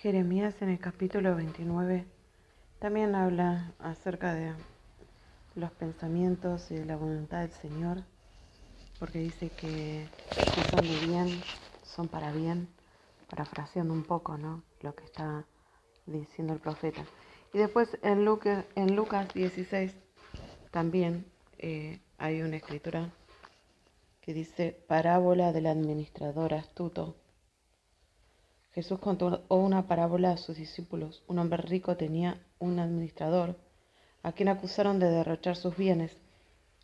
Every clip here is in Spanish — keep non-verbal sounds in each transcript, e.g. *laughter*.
Jeremías en el capítulo 29 también habla acerca de los pensamientos y de la voluntad del Señor, porque dice que si son de bien, son para bien, parafraseando un poco ¿no? lo que está diciendo el profeta. Y después en Lucas, en Lucas 16 también eh, hay una escritura que dice parábola del administrador astuto Jesús contó una parábola a sus discípulos. Un hombre rico tenía un administrador, a quien acusaron de derrochar sus bienes.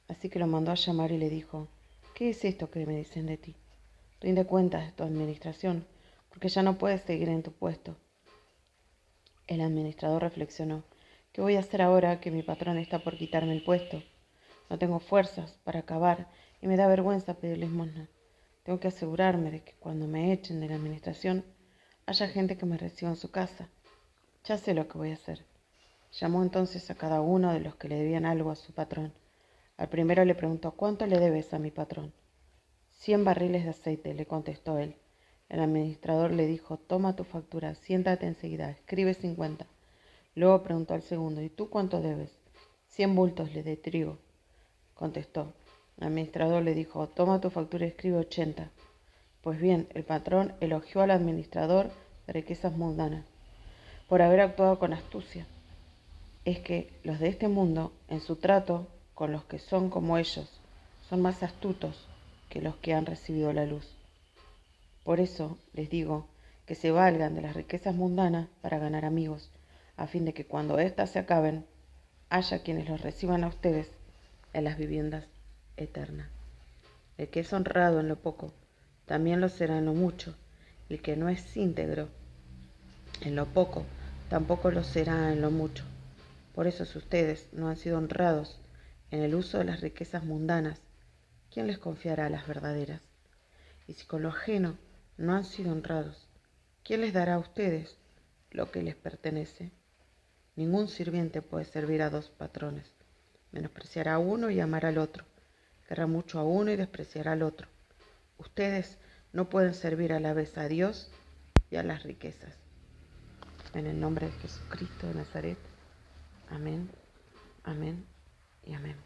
Así que lo mandó a llamar y le dijo, ¿qué es esto que me dicen de ti? Rinde cuentas de tu administración, porque ya no puedes seguir en tu puesto. El administrador reflexionó, ¿qué voy a hacer ahora que mi patrón está por quitarme el puesto? No tengo fuerzas para acabar y me da vergüenza pedir limosna. Tengo que asegurarme de que cuando me echen de la administración haya gente que me reciba en su casa. Ya sé lo que voy a hacer. Llamó entonces a cada uno de los que le debían algo a su patrón. Al primero le preguntó, ¿cuánto le debes a mi patrón? Cien barriles de aceite, le contestó él. El administrador le dijo, toma tu factura, siéntate enseguida, escribe cincuenta. Luego preguntó al segundo, ¿y tú cuánto debes? Cien bultos le de trigo, contestó. El administrador le dijo, toma tu factura escribe ochenta. Pues bien, el patrón elogió al administrador de riquezas mundanas por haber actuado con astucia. Es que los de este mundo, en su trato con los que son como ellos, son más astutos que los que han recibido la luz. Por eso les digo que se valgan de las riquezas mundanas para ganar amigos, a fin de que cuando éstas se acaben, haya quienes los reciban a ustedes en las viviendas eternas. El que es honrado en lo poco, también lo será en lo mucho. El que no es íntegro en lo poco, tampoco lo será en lo mucho. Por eso si ustedes no han sido honrados en el uso de las riquezas mundanas, ¿quién les confiará las verdaderas? Y si con lo ajeno no han sido honrados, ¿quién les dará a ustedes lo que les pertenece? Ningún sirviente puede servir a dos patrones. Menospreciará a uno y amará al otro. Querrá mucho a uno y despreciará al otro. Ustedes no pueden servir a la vez a Dios y a las riquezas. En el nombre de Jesucristo de Nazaret. Amén, amén y amén.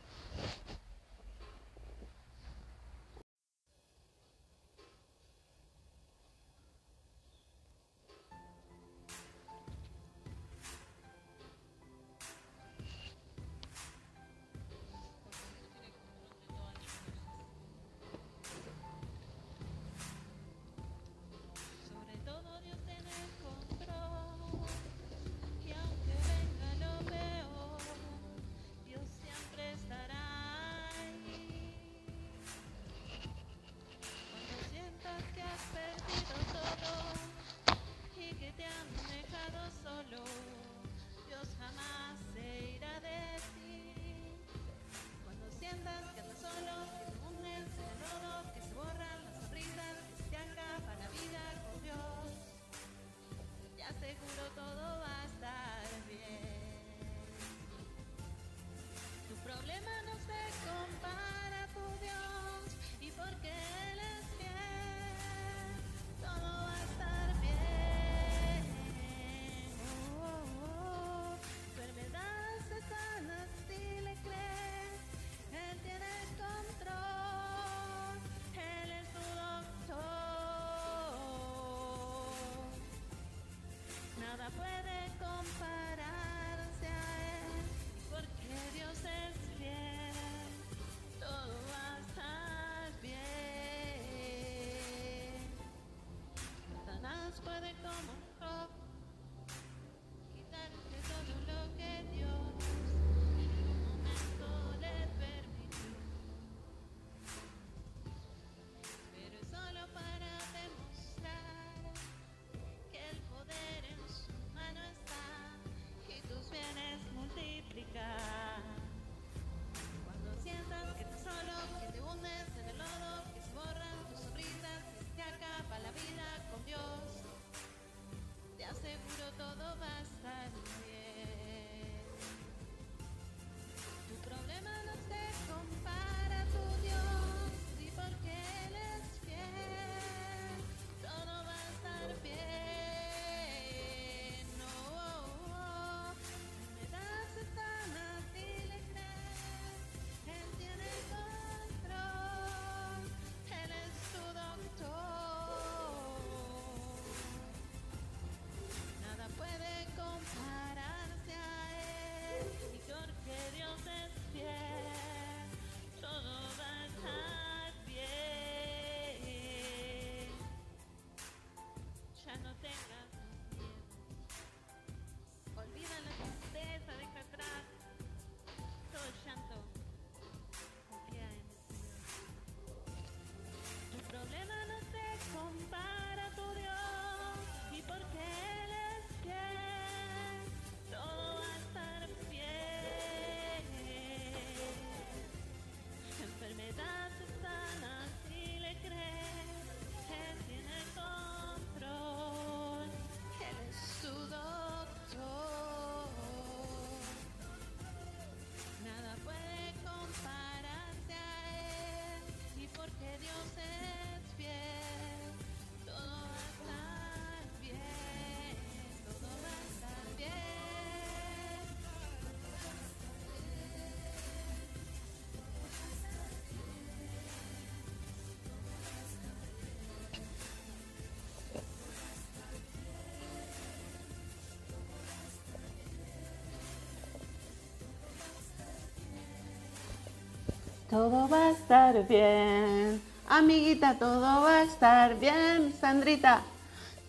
Todo va a estar bien. Amiguita, todo va a estar bien. Sandrita,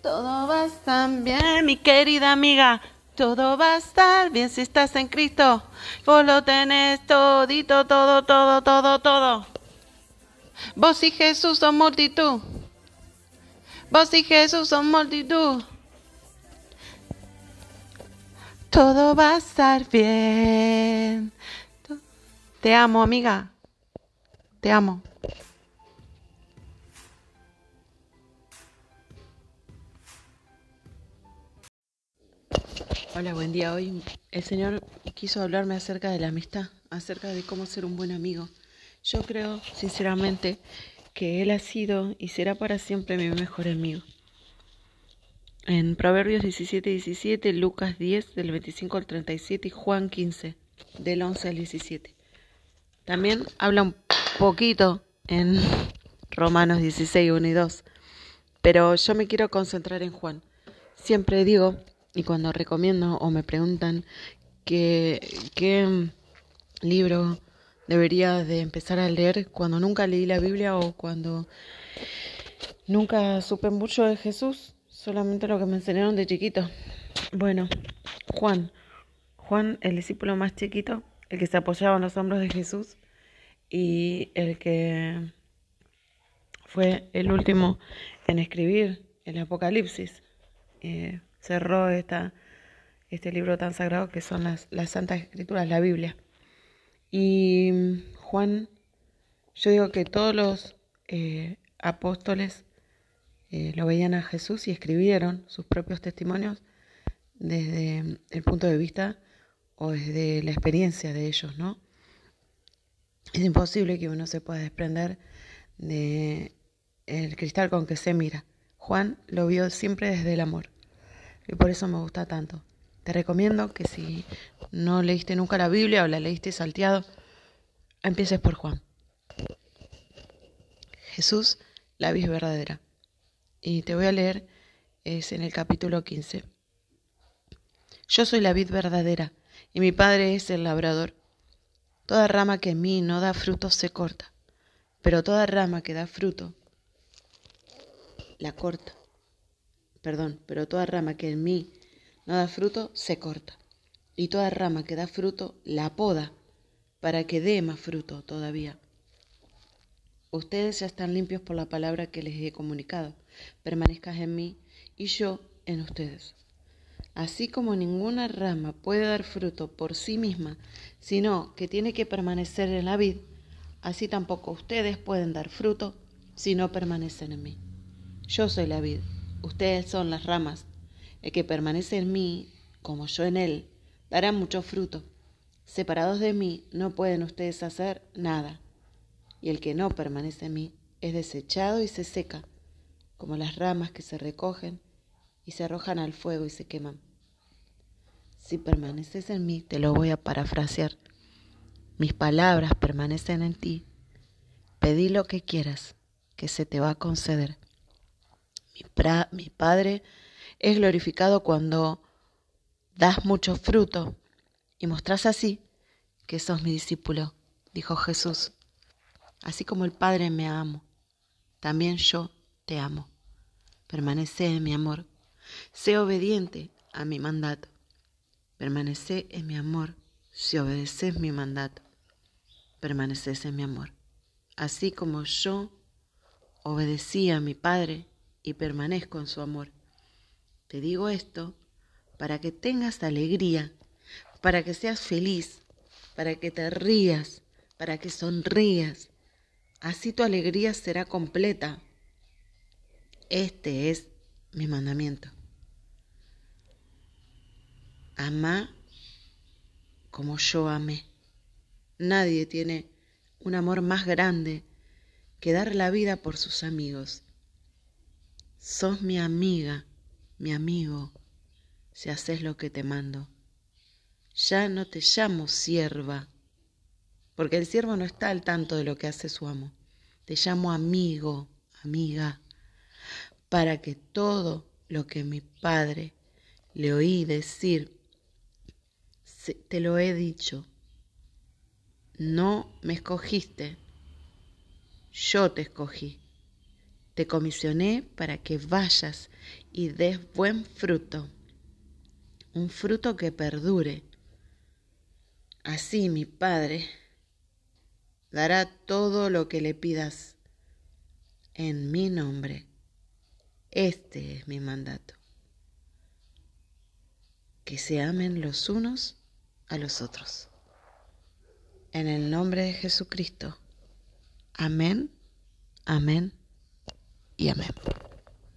todo va a estar bien. Mi querida amiga, todo va a estar bien si estás en Cristo. Vos lo tenés todito, todo, todo, todo, todo. Vos y Jesús son multitud. Vos y Jesús son multitud. Todo va a estar bien. Te amo, amiga. Te amo. Hola, buen día. Hoy el Señor quiso hablarme acerca de la amistad, acerca de cómo ser un buen amigo. Yo creo, sinceramente, que Él ha sido y será para siempre mi mejor amigo. En Proverbios 17, 17, Lucas 10, del 25 al 37 y Juan 15, del 11 al 17. También habla un poquito en *laughs* Romanos 16, 1 y 2, pero yo me quiero concentrar en Juan. Siempre digo, y cuando recomiendo o me preguntan qué, qué libro debería de empezar a leer cuando nunca leí la Biblia o cuando nunca supe mucho de Jesús, solamente lo que me enseñaron de chiquito. Bueno, Juan, Juan, el discípulo más chiquito, el que se apoyaba en los hombros de Jesús, y el que fue el último en escribir el Apocalipsis. Eh, cerró esta, este libro tan sagrado que son las, las Santas Escrituras, la Biblia. Y Juan, yo digo que todos los eh, apóstoles eh, lo veían a Jesús y escribieron sus propios testimonios desde el punto de vista o desde la experiencia de ellos, ¿no? Es imposible que uno se pueda desprender de el cristal con que se mira. Juan lo vio siempre desde el amor y por eso me gusta tanto. Te recomiendo que si no leíste nunca la Biblia o la leíste salteado, empieces por Juan. Jesús, la vid verdadera. Y te voy a leer, es en el capítulo 15. Yo soy la vid verdadera y mi Padre es el labrador. Toda rama que en mí no da fruto se corta, pero toda rama que da fruto la corta. Perdón, pero toda rama que en mí no da fruto se corta, y toda rama que da fruto la poda para que dé más fruto todavía. Ustedes ya están limpios por la palabra que les he comunicado. Permanezcas en mí y yo en ustedes. Así como ninguna rama puede dar fruto por sí misma, sino que tiene que permanecer en la vid, así tampoco ustedes pueden dar fruto si no permanecen en mí. Yo soy la vid, ustedes son las ramas. El que permanece en mí, como yo en él, dará mucho fruto. Separados de mí no pueden ustedes hacer nada. Y el que no permanece en mí es desechado y se seca, como las ramas que se recogen y se arrojan al fuego y se queman. Si permaneces en mí, te lo voy a parafrasear. Mis palabras permanecen en ti. Pedí lo que quieras, que se te va a conceder. Mi, Padre es glorificado cuando das mucho fruto y mostrás así que sos mi discípulo, dijo Jesús. Así como el Padre me amo, también yo te amo. Permanece en mi amor. Sé obediente a mi mandato. Permanece en mi amor si obedeces mi mandato. Permaneces en mi amor. Así como yo obedecí a mi Padre y permanezco en su amor. Te digo esto para que tengas alegría, para que seas feliz, para que te rías, para que sonrías. Así tu alegría será completa. Este es mi mandamiento. Ama como yo amé. Nadie tiene un amor más grande que dar la vida por sus amigos. Sos mi amiga, mi amigo, si haces lo que te mando. Ya no te llamo sierva, porque el siervo no está al tanto de lo que hace su amo. Te llamo amigo, amiga, para que todo lo que mi padre le oí decir, te lo he dicho. No me escogiste, yo te escogí. Te comisioné para que vayas y des buen fruto, un fruto que perdure. Así mi Padre dará todo lo que le pidas en mi nombre. Este es mi mandato. Que se amen los unos a los otros. En el nombre de Jesucristo. Amén, amén y amén.